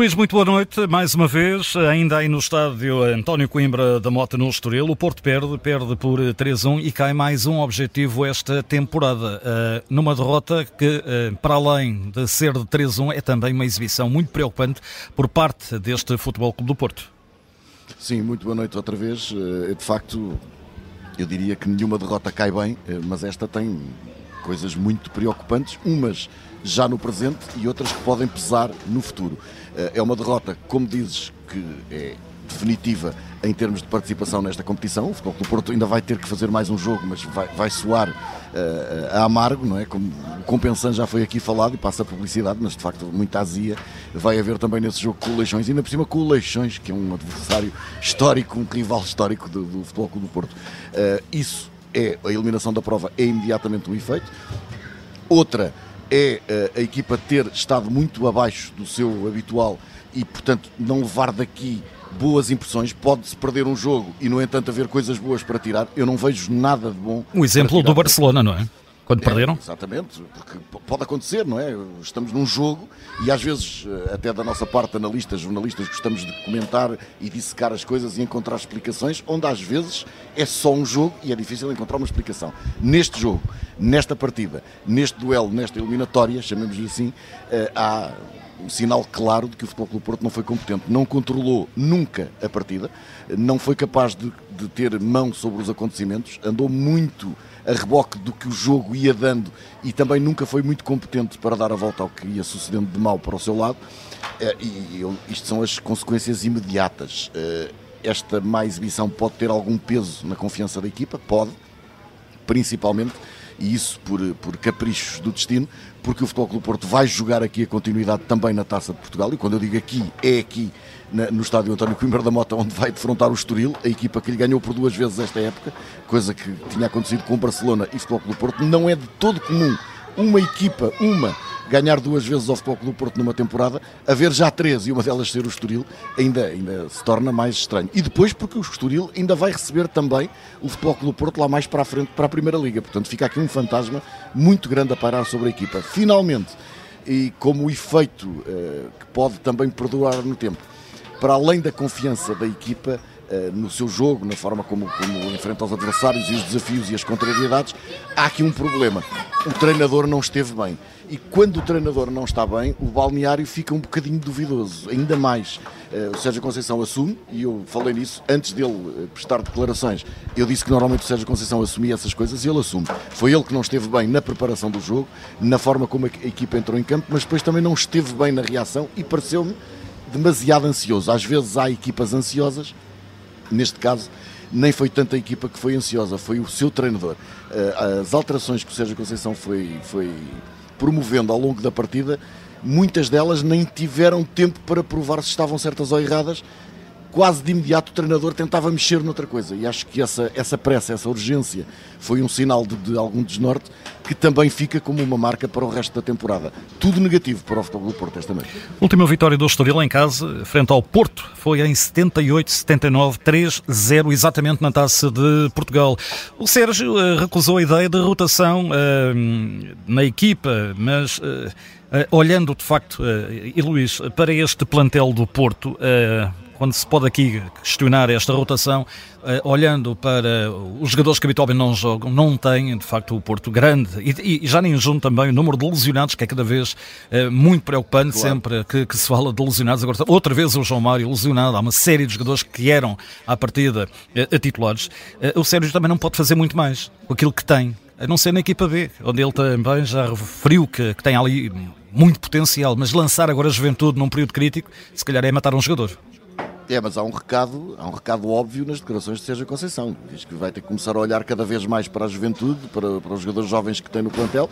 Luís, muito boa noite. Mais uma vez, ainda aí no estádio António Coimbra da Mota no Estoril, o Porto perde, perde por 3-1 e cai mais um objetivo esta temporada. Uh, numa derrota que, uh, para além de ser de 3-1, é também uma exibição muito preocupante por parte deste Futebol Clube do Porto. Sim, muito boa noite outra vez. Uh, de facto, eu diria que nenhuma derrota cai bem, mas esta tem coisas muito preocupantes, umas já no presente e outras que podem pesar no futuro. Eh, é uma derrota, como dizes, que é definitiva em termos de participação nesta competição. O Futebol do Porto ainda vai ter que fazer mais um jogo, mas vai, vai soar uh, a amargo, não é? Como o compensante já foi aqui falado e passa a publicidade, mas de facto muita azia vai haver também nesse jogo com o Leixões, ainda por cima com o Leixões, que é um adversário histórico, um rival histórico do, do Futebol Clube do Porto. Uh, isso é, a eliminação da prova é imediatamente um efeito. Outra é uh, a equipa ter estado muito abaixo do seu habitual e, portanto, não levar daqui boas impressões. Pode-se perder um jogo e, no entanto, haver coisas boas para tirar. Eu não vejo nada de bom. O exemplo do Barcelona, não é? Quando é, perderam? Exatamente, porque pode acontecer, não é? Estamos num jogo e às vezes, eh, até da nossa parte, analistas, jornalistas, gostamos de comentar e dissecar as coisas e encontrar explicações, onde às vezes é só um jogo e é difícil encontrar uma explicação. Neste jogo, nesta partida, neste duelo, nesta eliminatória, chamemos-lhe assim, eh, há um sinal claro de que o Futebol Clube Porto não foi competente, não controlou nunca a partida, não foi capaz de, de ter mão sobre os acontecimentos, andou muito a reboque do que o jogo ia dando e também nunca foi muito competente para dar a volta ao que ia sucedendo de mal para o seu lado. Eh, e isto são as consequências imediatas. Eh, esta má exibição pode ter algum peso na confiança da equipa? Pode, principalmente, e isso por, por caprichos do destino, porque o Futebol Clube Porto vai jogar aqui a continuidade também na Taça de Portugal, e quando eu digo aqui, é aqui na, no estádio António Coimbra da Mota, onde vai defrontar o Estoril, a equipa que lhe ganhou por duas vezes esta época, coisa que tinha acontecido com o Barcelona e Futebol Clube Porto, não é de todo comum uma equipa, uma, ganhar duas vezes ao Futebol Clube Porto numa temporada, haver já três e uma delas ser o Estoril, ainda, ainda se torna mais estranho. E depois porque o Estoril ainda vai receber também o Futebol Clube Porto lá mais para a frente, para a Primeira Liga. Portanto, fica aqui um fantasma muito grande a parar sobre a equipa. Finalmente, e como efeito uh, que pode também perdurar no tempo, para além da confiança da equipa, eh, no seu jogo, na forma como, como enfrenta os adversários e os desafios e as contrariedades, há aqui um problema. O treinador não esteve bem. E quando o treinador não está bem, o balneário fica um bocadinho duvidoso, ainda mais. Eh, o Sérgio Conceição assume, e eu falei nisso antes dele eh, prestar declarações. Eu disse que normalmente o Sérgio Conceição assumia essas coisas e ele assume. Foi ele que não esteve bem na preparação do jogo, na forma como a equipa entrou em campo, mas depois também não esteve bem na reação e pareceu-me demasiado ansioso. Às vezes há equipas ansiosas, neste caso nem foi tanta a equipa que foi ansiosa, foi o seu treinador. Eh, as alterações que o Sérgio Conceição foi, foi promovendo ao longo da partida, muitas delas nem tiveram tempo para provar se estavam certas ou erradas quase de imediato o treinador tentava mexer noutra coisa. E acho que essa, essa pressa, essa urgência foi um sinal de, de, algum desnorte que também fica como uma marca para o resto da temporada. Tudo negativo para o Futebol do Porto esta noite. Última vitória do Estoril em casa, frente ao Porto, foi em 78-79, 3-0, exatamente na Taça de Portugal. O Sérgio uh, recusou a ideia de rotação uh, na equipa, mas... Uh, olhando de facto, e Luís, para este plantel do Porto, quando se pode aqui questionar esta rotação, uh, olhando para os jogadores que habitualmente não jogam, não têm de facto o Porto grande e, e já nem junto também o número de lesionados, que é cada vez uh, muito preocupante, claro. sempre que, que, se fala de lesionados. Agora, outra vez o João Mário lesionado, há uma série de jogadores que eram à partida a titulares. o Sérgio também não pode fazer muito mais com aquilo que tem. A não ser na equipa B, onde ele também já referiu que, que tem ali muito potencial, mas lançar agora a juventude num período crítico, se calhar é matar um jogador. É, mas há um recado, há um recado óbvio nas declarações de Sérgio Conceição. Diz que vai ter que começar a olhar cada vez mais para a juventude, para, para os jogadores jovens que tem no plantel.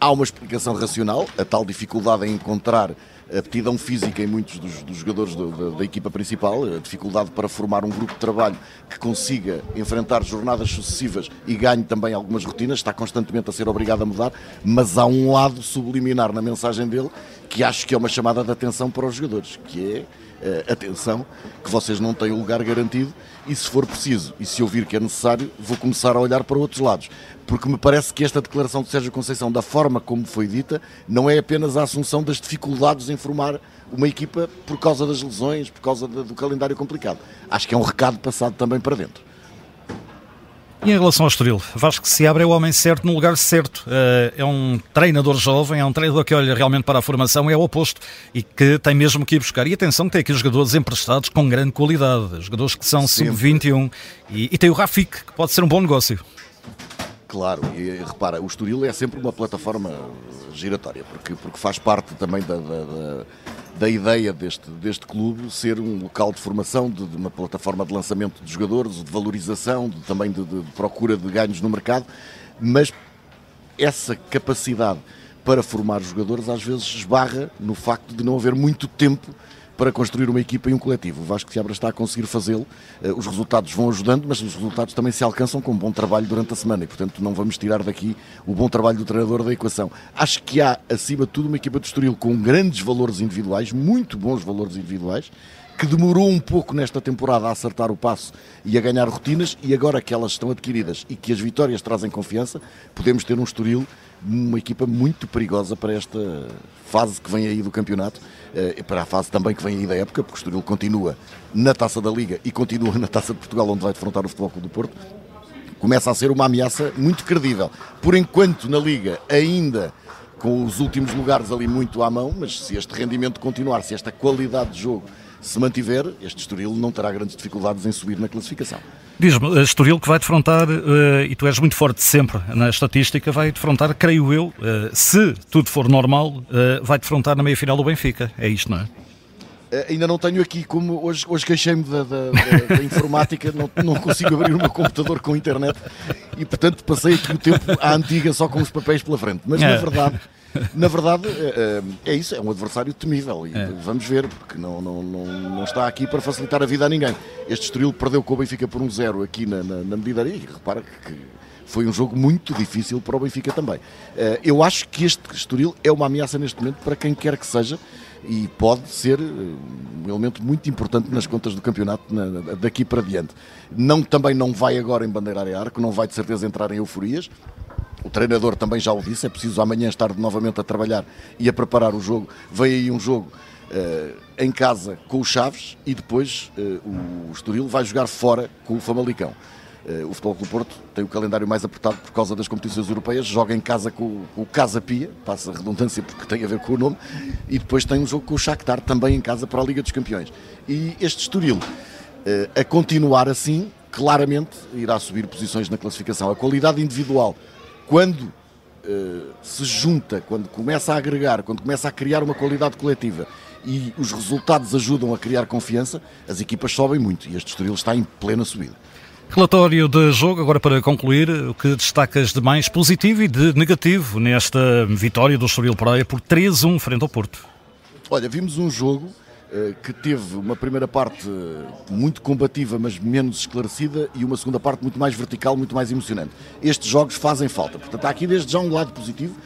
Há uma explicação racional, a tal dificuldade em encontrar aptidão física em muitos dos, dos jogadores do, da, da, equipa principal, a dificuldade para formar um grupo de trabalho que consiga enfrentar jornadas sucessivas e ganhe também algumas rotinas, está constantemente a ser obrigado a mudar, mas há um lado subliminar na mensagem dele que acho que é uma chamada de atenção para os jogadores, que é atenção, que vocês não têm o lugar garantido e se for preciso e se eu vir que é necessário, vou começar a olhar para outros lados. Porque me parece que esta declaração de Sérgio Conceição, da forma como foi dita, não é apenas a assunção das dificuldades em formar uma equipa por causa das lesões, por causa do calendário complicado. Acho que é um recado passado também para dentro. E em relação ao Estoril, Vasco se abre é o homem certo no lugar certo. Eh, é um treinador jovem, é um treinador que olha realmente para a formação, é o oposto e que tem mesmo que ir buscar. E atenção, tem aqui jogadores emprestados com grande qualidade, jogadores que são sub-21 e, e tem o Rafik, que pode ser um bom negócio. Claro, e repara, o Estoril é sempre uma plataforma giratória, porque, porque faz parte também da, da, da, da ideia deste, deste clube ser um local de formação, de, de uma plataforma de lançamento de jogadores, de valorização, de, também de, de procura de ganhos no mercado, mas essa capacidade para formar jogadores às vezes esbarra no facto de não haver muito tempo para construir uma equipa e um coletivo. O Vasco Seabra está a conseguir fazê-lo. Eh, os resultados vão ajudando, mas os resultados também se alcançam com um bom trabalho durante a semana e, portanto, não vamos tirar daqui o bom trabalho do treinador da equação. Acho que há, acima de tudo, uma equipa de Estoril com grandes valores individuais, muito bons valores individuais, que demorou um pouco nesta temporada a acertar o passo e a ganhar rotinas, e agora que elas estão adquiridas e que as vitórias trazem confiança, podemos ter um Estoril uma equipa muito perigosa para esta fase que vem aí do campeonato, eh, para a fase também que vem aí da época, porque o Estoril continua na Taça da Liga e continua na Taça de Portugal, onde vai defrontar o Futebol Clube do Porto, começa a ser uma ameaça muito credível. Por enquanto, na Liga, ainda com os últimos lugares ali muito à mão, mas se este rendimento continuar, se esta qualidade de jogo se mantiver, este Estoril não terá grandes dificuldades em subir na classificação. Diz-me, Estoril que vai defrontar, uh, e tu és muito forte sempre na estatística, vai defrontar, creio eu, uh, se tudo for normal, uh, vai defrontar na meia-final do Benfica. É isto, não é? ainda não tenho aqui, como hoje, hoje queixei-me da, da, da, da, informática, não, não consigo abrir o meu computador com internet e, portanto, passei aqui o tempo à antiga só com os papéis pela frente. Mas, é. na verdade, na verdade, é, é, isso, é um adversário temível. E é. vamos ver, porque não, não, não, não, está aqui para facilitar a vida a ninguém. Este Estoril perdeu com o Benfica por um zero aqui na, na, na medida e repara que foi um jogo muito difícil para o Benfica também. Eh, eu acho que este Estoril é uma ameaça neste momento para quem quer que seja e pode ser eh, um elemento muito importante nas contas do campeonato daqui para diante. Não, também não vai agora em bandeirar a arco, não vai de certeza entrar em euforias, o treinador também já o disse, é preciso amanhã estar novamente a trabalhar e a preparar o jogo. Vem aí um jogo uh, em casa com os Chaves e depois uh, o Estoril vai jogar fora com o Famalicão. Uh, o Futebol Clube Porto tem o calendário mais apertado por causa das competições europeias, joga em casa com, com o Casa Pia, passa a redundância porque tem a ver com o nome, e depois tem um jogo com o Shakhtar também em casa para a Liga dos Campeões. E este Estoril, a continuar assim, claramente irá subir posições na classificação. A qualidade individual quando uh, se junta, quando começa a agregar, quando começa a criar uma qualidade coletiva e os resultados ajudam a criar confiança, as equipas sobem muito e este Estoril está em plena subida. Relatório de jogo, agora para concluir, o que destacas de mais positivo e de negativo nesta vitória do Estoril Praia por 3-1 frente ao Porto? Olha, vimos um jogo que teve uma primeira parte muito combativa, mas menos esclarecida, e uma segunda parte muito mais vertical, muito mais emocionante. Estes jogos fazem falta. Portanto, há aqui desde já um lado positivo.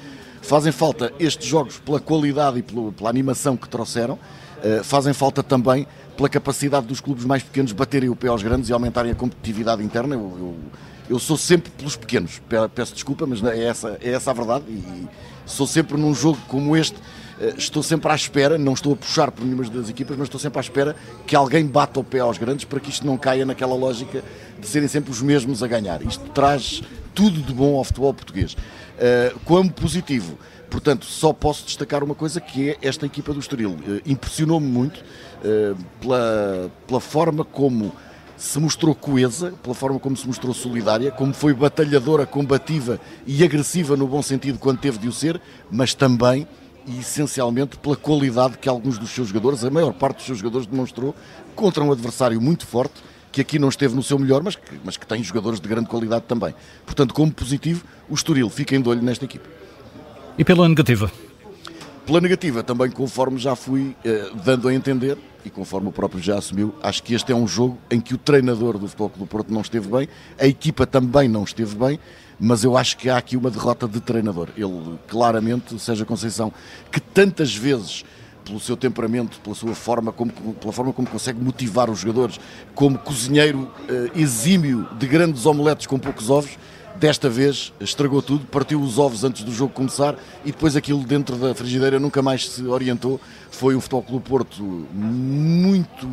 Fazem falta estes jogos pela qualidade e pela, animação que trouxeram. Uh, fazem falta também pela capacidade dos clubes mais pequenos baterem o pé aos grandes e aumentarem a competitividade interna. Eu, eu, eu sou sempre pelos pequenos. Peço desculpa, mas é essa, é essa a verdade. E sou sempre num jogo como este eh, estou sempre à espera, não estou a puxar por nenhuma das equipas, mas estou sempre à espera que alguém bata o pé aos grandes para que isto não caia naquela lógica de serem sempre os mesmos a ganhar. Isto traz tudo de bom ao futebol português. Uh, como positivo, portanto, só posso destacar uma coisa que é esta equipa do Estoril. Uh, Impressionou-me muito pela, pela forma como se mostrou coesa, pela forma como se mostrou solidária, como foi batalhadora, combativa e agressiva no bom sentido quando teve de o ser, mas também e essencialmente pela qualidade que alguns dos seus jogadores, a maior parte dos seus jogadores, demonstrou contra um adversário muito forte, que aqui não esteve no seu melhor, mas que, mas que tem jogadores de grande qualidade também. Portanto, como positivo, o Estoril fica em olho nesta equipe. E pela negativa? Pela negativa, também conforme já fui eh, dando a entender, e conforme o próprio já assumiu, acho que este é um jogo em que o treinador do Futebol Clube do Porto não esteve bem, a equipa também não esteve bem, mas eu acho que há aqui uma derrota de treinador. Ele, claramente, seja Conceição, que tantas vezes pelo seu temperamento, pela sua forma, como, pela forma como consegue motivar os jogadores, como cozinheiro uh, exímio de grandes omeletes com poucos ovos, Desta vez estragou tudo, partiu os ovos antes do jogo começar e depois aquilo dentro da frigideira nunca mais se orientou. Foi um Futebol Clube Porto muito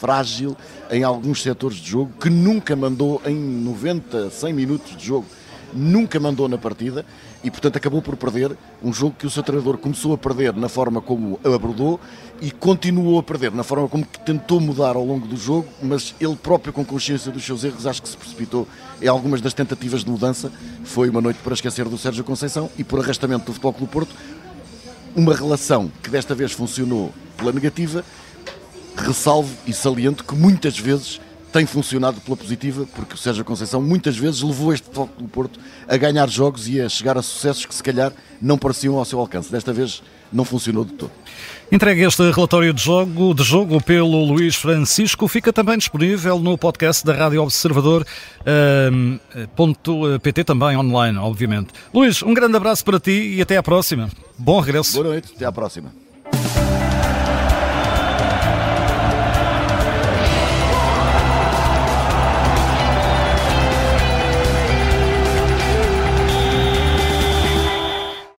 frágil em alguns setores de jogo, que nunca mandou em 90, 100 minutos de jogo, nunca mandou na partida e, portanto, acabou por perder um jogo que o seu treinador começou a perder na forma como abordou e continuou a perder na forma como tentou mudar ao longo do jogo, mas ele próprio, com consciência dos seus erros, acho que se precipitou em algumas das tentativas de mudança. Foi uma noite para esquecer do Sérgio Conceição e, por arrastamento do Futebol Clube Porto, uma relação que desta vez funcionou pela negativa ressalvo e saliento que muitas vezes tem funcionado pela positiva, porque o Sérgio Conceição muitas vezes levou este foco do Porto a ganhar jogos e a chegar a sucessos que se calhar não pareciam ao seu alcance. Desta vez não funcionou de todo. Entregue este relatório de jogo, de jogo pelo Luís Francisco, fica também disponível no podcast da Rádio Observador, uh, ponto PT também online, obviamente. Luís, um grande abraço para ti e até à próxima. Bom regresso. Boa noite, até à próxima.